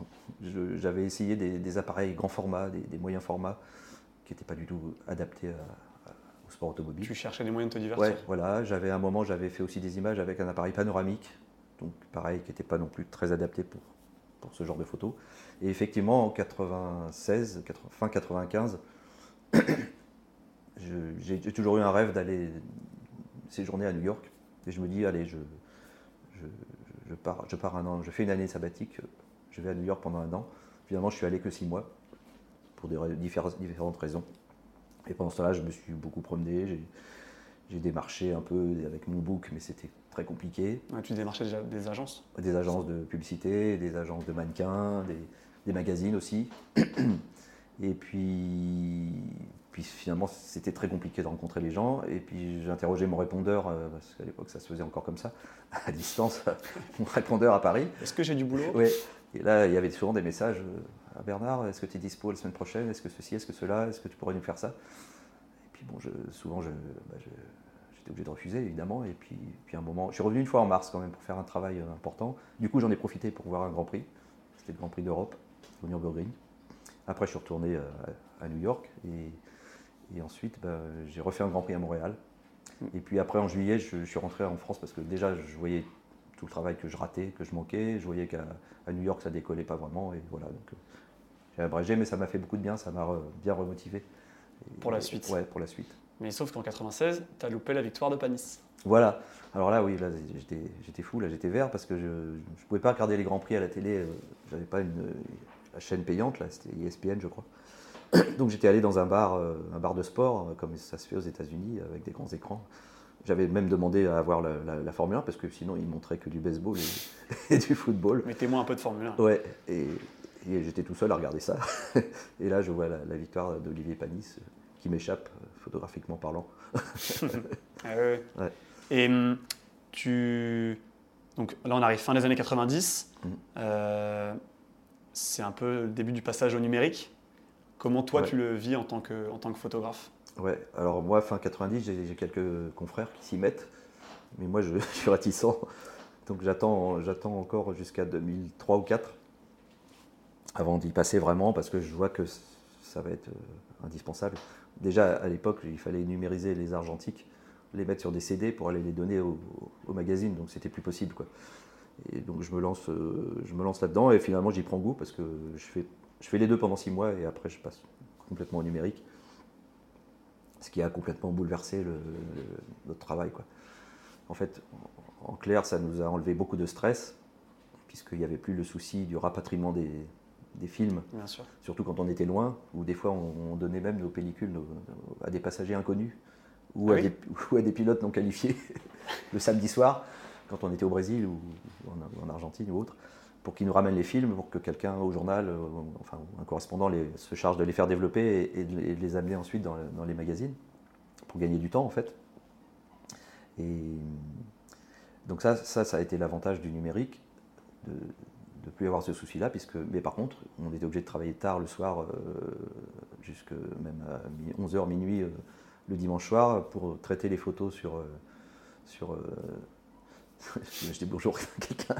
j'avais essayé des, appareils grand format, des, moyens formats, qui n'étaient pas du tout adaptés au sport automobile. Tu cherchais des moyens de te divertir Ouais, voilà. J'avais un moment, j'avais fait aussi des images avec un appareil panoramique, donc pareil, qui n'était pas non plus très adapté pour, pour ce genre de photos. Et effectivement, en 96, fin 95, j'ai toujours eu un rêve d'aller séjourner à New York. Et je me dis, allez, je, je je pars, je pars un an, je fais une année sabbatique, je vais à New York pendant un an. Finalement, je suis allé que six mois, pour des différentes raisons. Et pendant ce temps-là, je me suis beaucoup promené, j'ai démarché un peu avec mon book, mais c'était très compliqué. tu démarchais déjà des agences? Des agences de publicité, des agences de mannequins, des magazines aussi. Et puis, puis finalement, c'était très compliqué de rencontrer les gens. Et puis j'ai interrogé mon répondeur, euh, parce qu'à l'époque ça se faisait encore comme ça, à distance, mon répondeur à Paris. Est-ce que j'ai du boulot? Oui. Et là, il y avait souvent des messages euh, à Bernard, est-ce que tu es dispo la semaine prochaine? Est-ce que ceci, est-ce que cela? Est-ce que tu pourrais nous faire ça? Et puis bon, je, souvent, bah, j'étais obligé de refuser, évidemment. Et puis, puis un moment, je suis revenu une fois en mars quand même pour faire un travail euh, important. Du coup, j'en ai profité pour voir un Grand Prix. C'était le Grand Prix d'Europe, au Nürburgring. Après, je suis retourné à New York et et ensuite, bah, j'ai refait un Grand Prix à Montréal. Mm. Et puis après, en juillet, je, suis rentré en France parce que déjà, je voyais tout le travail que je ratais, que je manquais. Je voyais qu'à New York, ça décollait pas vraiment. Et voilà, donc euh, j'ai abrégé, mais ça m'a fait beaucoup de bien, ça m'a bien remotivé. pour la suite Ouais, pour la suite. Mais sauf qu'en 96, tu as loupé la victoire de Panis. Voilà. Alors là, oui, là, j'étais fou, là, j'étais vert parce que je ne pouvais pas regarder les Grands Prix à la télé. Euh, j'avais pas une, la chaîne payante, là, c'était ESPN, je crois. Donc j'étais allé dans un bar, euh, un bar de sport, euh, comme ça se fait aux États-Unis, avec des grands écrans. J'avais même demandé à avoir la, Formule 1 parce que sinon ils montraient que du baseball et, du football. Mettez-moi un peu de Formule 1. Ouais, et, j'étais tout seul à regarder ça. et là, je vois la, victoire d'Olivier Panis euh, qui m'échappe, photographiquement parlant. ah ouais. Et hum, tu. Donc là, on arrive fin des années 90. Mmh. c'est un peu le début du passage au numérique. Comment toi tu le vis en tant que, en tant que photographe? Ouais, alors moi, fin 90, j'ai quelques confrères qui s'y mettent, mais moi je, suis réticent. Donc j'attends encore jusqu'à 2003 ou 2004 avant d'y passer vraiment parce que je vois que ça va être euh, indispensable. Déjà à l'époque, il fallait numériser les argentiques, les mettre sur des CD pour aller les donner au, magazine, donc c'était plus possible. Quoi. Et donc je me lance, euh, je me lance là-dedans et finalement j'y prends goût parce que je fais je fais les deux pendant six mois et après je passe complètement au numérique. Ce qui a complètement bouleversé notre travail. Quoi. En fait, en clair, ça nous a enlevé beaucoup de stress, puisqu'il n'y avait plus le souci du rapatriement des, films, surtout quand on était loin, ou des fois on, donnait même nos pellicules à des passagers inconnus ou, ah à, des, ou à, des, pilotes non qualifiés le samedi soir, quand on était au Brésil ou en, Argentine ou autre, pour qu'ils nous ramènent les films, pour que quelqu'un au journal, euh, enfin un correspondant se charge de les faire développer et, de, les amener ensuite dans, les magazines, pour gagner du temps en fait. Et donc ça, ça, a été l'avantage du numérique, de ne plus avoir ce souci-là, puisque, mais par contre, on était obligé de travailler tard le soir, euh, jusque même à 11h, minuit euh, le dimanche soir, pour traiter les photos sur... Euh, sur je dis bonjour à quelqu'un,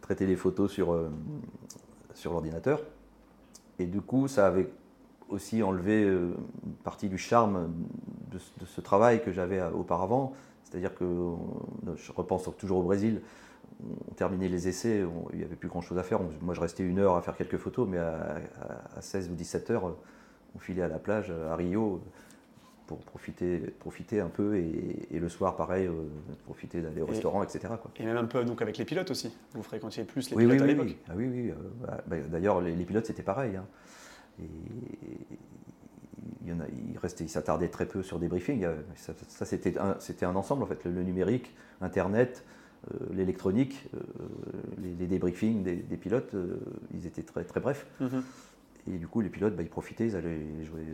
traiter les photos sur, sur l'ordinateur. Et du coup, ça avait aussi enlevé une partie du charme de, de ce travail que j'avais auparavant, c'est-à-dire que, je repense toujours au Brésil, on terminait les essais, il n'y avait plus grand-chose à faire. moi, je restais une heure à faire quelques photos, mais à, 16 ou 17 heures, on filait à la plage à Rio pour profiter, profiter un peu et, le soir, pareil, euh, profiter d'aller au restaurant, etc. Et même un peu donc avec les pilotes aussi. Vous fréquentiez plus les pilotes à l'époque Oui, ah, oui, oui. Euh, bah, bah, d'ailleurs, les, pilotes, c'était pareil. Hein. Et, il, y en a, il, restait, il s'attardait très peu sur des briefings. Ça, c'était, un, c'était un ensemble, en fait, le, numérique, Internet, euh, l'électronique, euh, les, débriefings des, pilotes, euh, ils étaient très, très brefs. Mhm. Et du coup, les pilotes, bah, ils profitaient, ils allaient jouer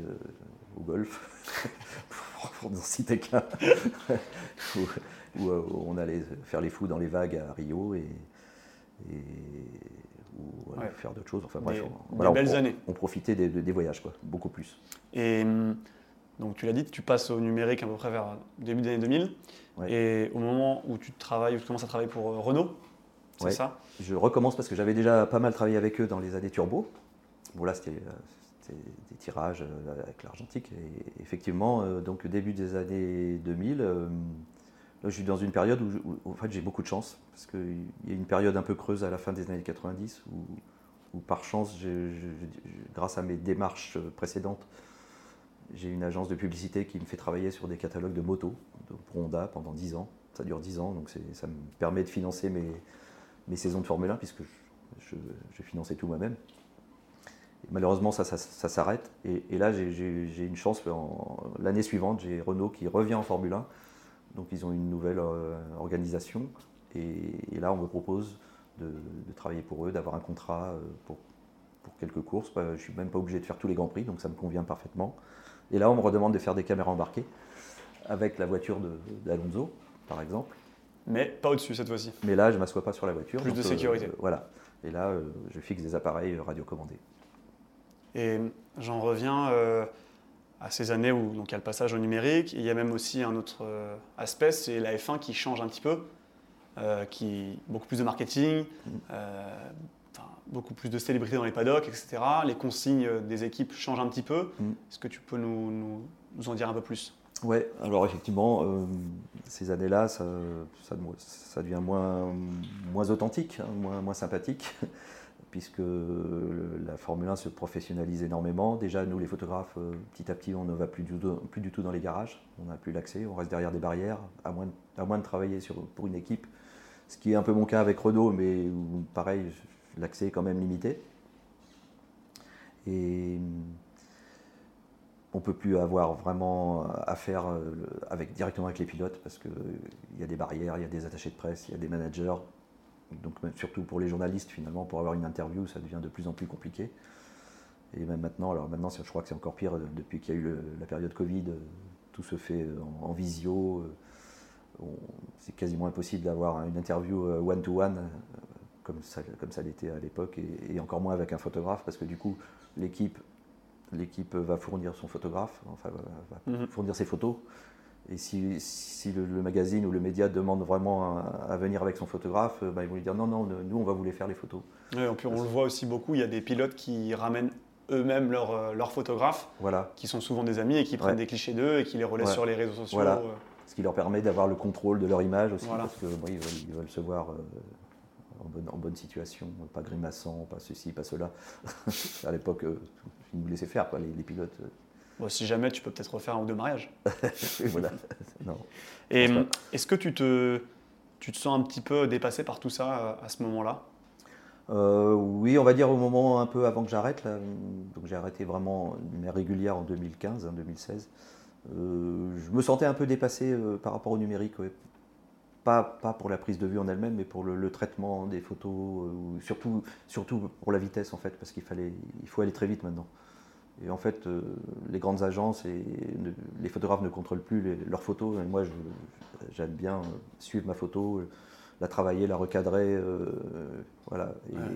au golf, pour n'en citer qu'un, où, on allait faire les fous dans les vagues à Rio et, et ou faire d'autres choses. Enfin bref, on, belles années. On profitait des, voyages, quoi, beaucoup plus. Et hum, donc tu l'as dit, tu passes au numérique à peu près vers début des années 2000. Et au moment où tu travailles, où tu commences à travailler pour euh, Renault, c'est ça? Je recommence parce que j'avais déjà pas mal travaillé avec eux dans les années turbo. Bon là c'était euh, des tirages euh, avec l'argentique. Et effectivement, donc début des années 2000, je suis dans une période où, en fait, j'ai beaucoup de chance, parce qu'il y a une période un peu creuse à la fin des années 90, où, par chance, grâce à mes démarches précédentes, j'ai une agence de publicité qui me fait travailler sur des catalogues de motos pour Honda pendant 10 ans. Ça dure 10 ans, donc ça me permet de financer mes, mes saisons de Formule 1, puisque je, je, finançais tout moi-même. Malheureusement, ça, ça, s'arrête. Et, et, là, j'ai une chance. L'année suivante, j'ai Renault qui revient en Formule 1 donc ils ont une nouvelle euh, organisation et, là on me propose de, travailler pour eux, d'avoir un contrat euh, pour, pour, quelques courses. Je ne suis même pas obligé de faire tous les grands prix, donc ça me convient parfaitement. Et là on me redemande de faire des caméras embarquées avec la voiture d'Alonso, par exemple. Mais pas au-dessus cette fois-ci. Mais là je ne m'assois pas sur la voiture. Plus de sécurité. Euh, voilà. Et là je fixe des appareils radiocommandés. Et j'en reviens à ces années où donc, il y a le passage au numérique. il y a même aussi un autre euh, aspect, c'est la F1 qui change un petit peu, euh, qui beaucoup plus de marketing, euh, beaucoup plus de célébrités dans les paddocks, etc. Les consignes des équipes changent un petit peu. Mm. Est-ce que tu peux nous, nous, nous, en dire un peu plus? Oui, alors effectivement, ces années-là, ça, ça, devient moins, moins authentique, hein, moins, moins sympathique puisque la Formule 1 se professionnalise énormément. Déjà, nous, les photographes, euh, petit à petit, on ne va plus du, tout, dans les garages. On n'a plus l'accès, on reste derrière des barrières, à moins, de, travailler pour une équipe. Ce qui est un peu mon cas avec Renault, mais pareil, l'accès est quand même limité. Et on ne peut plus avoir vraiment affaire euh, directement avec les pilotes parce qu'il y a des barrières, il y a des attachés de presse, il y a des managers donc surtout pour les journalistes finalement, pour avoir une interview, ça devient de plus en plus compliqué. Et même maintenant, alors maintenant je crois que c'est encore pire depuis qu'il y a eu la période Covid, tout se fait en, visio. C'est quasiment impossible d'avoir une interview euh, one-to-one euh, comme ça, comme ça l'était à l'époque, et, encore moins avec un photographe, parce que du coup, l'équipe l'équipe va fournir son photographe, enfin va, mhm. fournir ses photos, et si, si le, magazine ou le média demande vraiment à, venir avec son photographe, euh, bah, ils vont lui dire non, non, nous on va vous les faire les photos. Puis on le voit aussi beaucoup, il y a des pilotes qui ramènent eux-mêmes leurs leur euh, photographes, voilà. qui sont souvent des amis et qui prennent des clichés d'eux et qui les relaient sur les réseaux sociaux. Voilà. Euh. Ce qui leur permet d'avoir le contrôle de leur image aussi, parce qu'ils veulent, ils veulent, se voir en bonne, situation, pas grimaçant, pas ceci, pas cela. à l'époque, ils nous laissaient faire, les, pilotes. Bon, si jamais, tu peux peut-être refaire un ou deux mariages. voilà. Et est-ce que tu te, tu te sens un petit peu dépassé par tout ça à ce moment-là? Oui, on va dire au moment un peu avant que j'arrête. Donc j'ai arrêté vraiment une manière régulière en 2015, en 2016. je me sentais un peu dépassé par rapport au numérique. Pas, pas, pour la prise de vue en elle-même, mais pour le, traitement des photos, euh, surtout, surtout pour la vitesse en fait, parce qu'il fallait, il faut aller très vite maintenant. Et en fait, euh, les grandes agences et les photographes ne contrôlent plus leurs photos. Et moi, j'aime bien suivre ma photo, la travailler, la recadrer. Euh, voilà.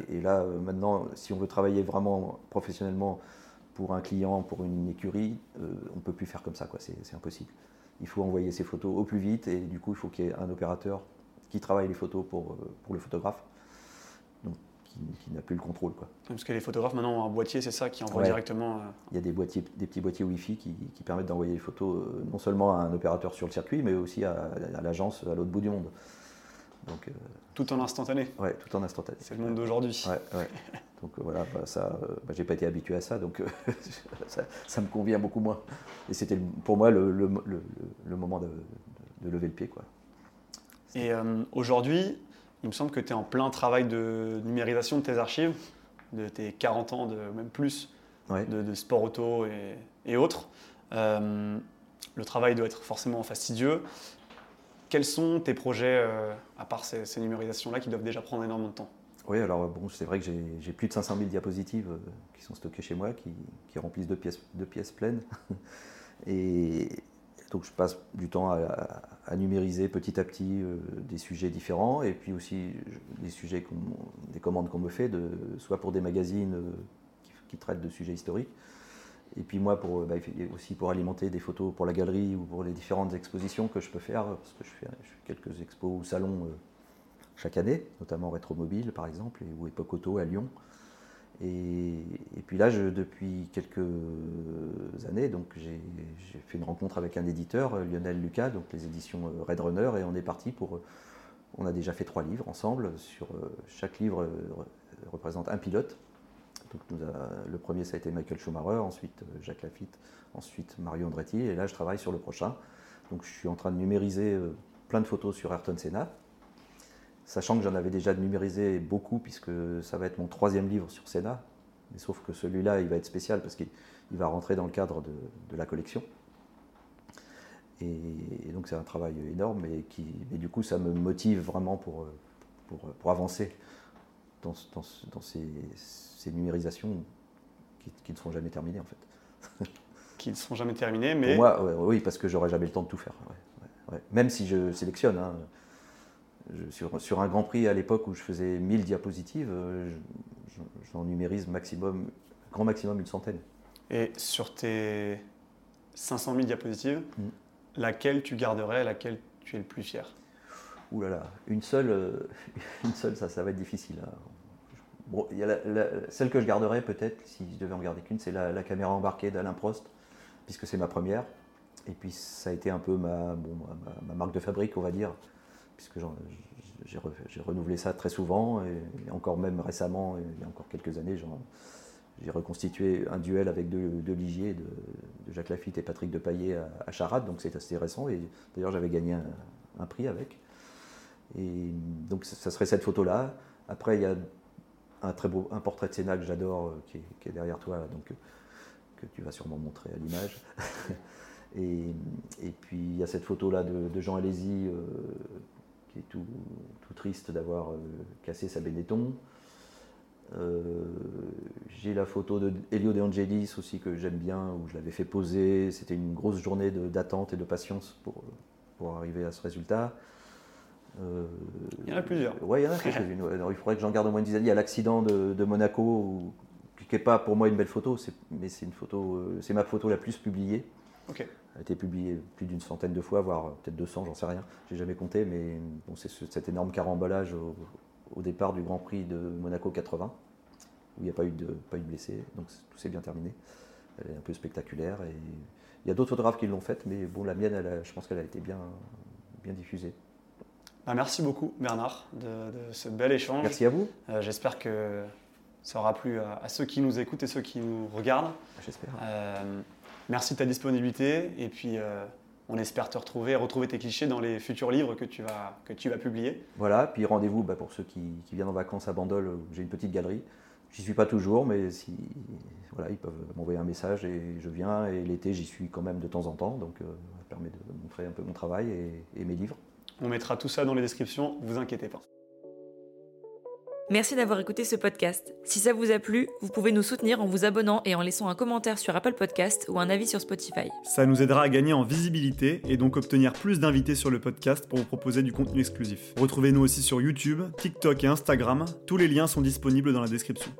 Et, là, maintenant, si on veut travailler vraiment professionnellement pour un client, pour une écurie, on ne peut plus faire comme ça. C'est impossible il faut envoyer ses photos au plus vite et du coup il faut qu'il y ait un opérateur qui travaille les photos pour, euh, pour le photographe, qui, n'a plus le contrôle. Quoi. Parce que les photographes maintenant ont un boîtier, c'est ça, qui envoie directement. Euh, il y a des, boîtiers, des petits boîtiers Wi-Fi qui, qui permettent d'envoyer les photos euh, non seulement à un opérateur sur le circuit, mais aussi à, l'agence à l'autre bout du monde. Donc, tout en instantané. Ouais, tout en instantané. C'est le monde d'aujourd'hui. Ouais, ouais. Donc voilà, bah, ça, bah, j'ai pas été habitué à ça, donc ça, me convient beaucoup moins. Et c'était pour moi le, le, moment de, de, lever le pied. Quoi. Et euh, aujourd'hui, il me semble que tu es en plein travail de numérisation de tes archives, de tes 40 ans, de, même plus, de, sport auto et, et autres. Euh, le travail doit être forcément fastidieux. Quels sont tes projets, euh, à part ces, ces numérisations-là, qui doivent déjà prendre énormément de temps? Oui, alors bon, c'est vrai que j'ai plus de 500 000 diapositives euh, qui sont stockées chez moi, qui, remplissent deux pièces, deux pièces pleines. Et donc je passe du temps à, numériser petit à petit euh, des sujets différents et puis aussi des sujets, des commandes qu'on me fait, soit pour des magazines euh, qui, traitent de sujets historiques, et puis moi pour, bah, aussi pour alimenter des photos pour la galerie ou pour les différentes expositions que je peux faire, parce que je fais, quelques expos ou salons chaque année, notamment Rétromobile par exemple, ou Époque Auto à Lyon. Et, puis là, depuis quelques années, donc j'ai fait une rencontre avec un éditeur, Lionel Lucas, donc les éditions euh, Red Runner, et on est parti pour. On a déjà fait trois livres ensemble. Sur euh, chaque livre euh, représente un pilote. Donc le premier, ça a été Michael Schumacher, ensuite Jacques Lafitte, ensuite Mario Andretti, et là, je travaille sur le prochain. Donc je suis en train de numériser plein de photos sur Ayrton Senna, sachant que j'en avais déjà numérisé beaucoup, puisque ça va être mon troisième livre sur Senna. Mais sauf que celui-là, il va être spécial parce qu'il va rentrer dans le cadre de, la collection. Et, donc c'est un travail énorme, et, qui, du coup, ça me motive vraiment pour, pour, avancer dans, ces, numérisations qui, ne seront jamais terminées en fait. qui ne seront jamais terminées, mais... Pour moi, oui, parce que j'aurai jamais le temps de tout faire. Même si je sélectionne. Hein, sur, un Grand Prix à l'époque où je faisais 1000 diapositives, euh, j'en numérise maximum, grand maximum une centaine. Et sur tes 500 000 diapositives, mm. laquelle tu garderais, laquelle tu es le plus fier? Ouh là là, une seule, euh, une seule ça, ça va être difficile. Hein. Bon, y a celle que je garderais peut-être, si je devais en garder qu'une, c'est la, caméra embarquée d'Alain Prost, puisque c'est ma première. Et puis ça a été un peu ma, ma marque de fabrique, on va dire puisque j'ai renouvelé ça très souvent, et, encore même récemment, il y a encore quelques années, j'ai reconstitué un duel avec deux, ligiers de, Jacques Lafitte et Patrick Depaillé à, à Charade, donc c'est assez récent, et d'ailleurs j'avais gagné un, prix avec. Et donc ça serait cette photo-là. Après, il y a un très beau un portrait de Sénat que j'adore, euh, qui, est derrière toi, donc, que tu vas sûrement montrer à l'image. et, puis il y a cette photo-là de, Jean Alési, euh, tout, triste d'avoir euh, cassé sa Benetton. Euh, j'ai la photo de Elio De Angelis aussi que j'aime bien, où je l'avais fait poser. C'était une grosse journée d'attente et de patience pour, pour arriver à ce résultat. Euh, il y en a plusieurs. Oui, il y en a quelques-unes. il faudrait que j'en garde au moins une dizaine. Il y a l'accident de, Monaco, qui n'est pas pour moi une belle photo, mais c'est une photo, c'est ma photo la plus publiée. Ok a été publié plus d'une centaine de fois, voire peut-être 200, j'en sais rien, j'ai jamais compté, mais bon, c'est cet énorme carambolage au, départ du Grand Prix de Monaco 80, où il n'y a pas eu, de, pas eu de blessés, donc tout s'est bien terminé. Elle est un peu spectaculaire, et il y a d'autres photographes qui l'ont faite, mais bon, la mienne, je pense qu'elle a été bien, bien diffusée. Bah, merci beaucoup Bernard de, ce bel échange. Merci à vous. Euh, j'espère que ça aura plu à, ceux qui nous écoutent et ceux qui nous regardent. J'espère. Merci de ta disponibilité et puis on espère te retrouver et retrouver tes clichés dans les futurs livres que tu vas, que tu vas publier. Voilà, puis rendez-vous bah, pour ceux qui, viennent en vacances à Bandol, j'ai une petite galerie. J'y suis pas toujours, mais si, voilà, ils peuvent m'envoyer un message et je viens. Et l'été, j'y suis quand même de temps en temps, donc euh, ça permet de montrer un peu mon travail et mes livres. On mettra tout ça dans les descriptions, vous inquiétez pas. Merci d'avoir écouté ce podcast. Si ça vous a plu, vous pouvez nous soutenir en vous abonnant et en laissant un commentaire sur Apple Podcast ou un avis sur Spotify. Ça nous aidera à gagner en visibilité et donc obtenir plus d'invités sur le podcast pour vous proposer du contenu exclusif. Retrouvez-nous aussi sur YouTube, TikTok et Instagram. Tous les liens sont disponibles dans la description.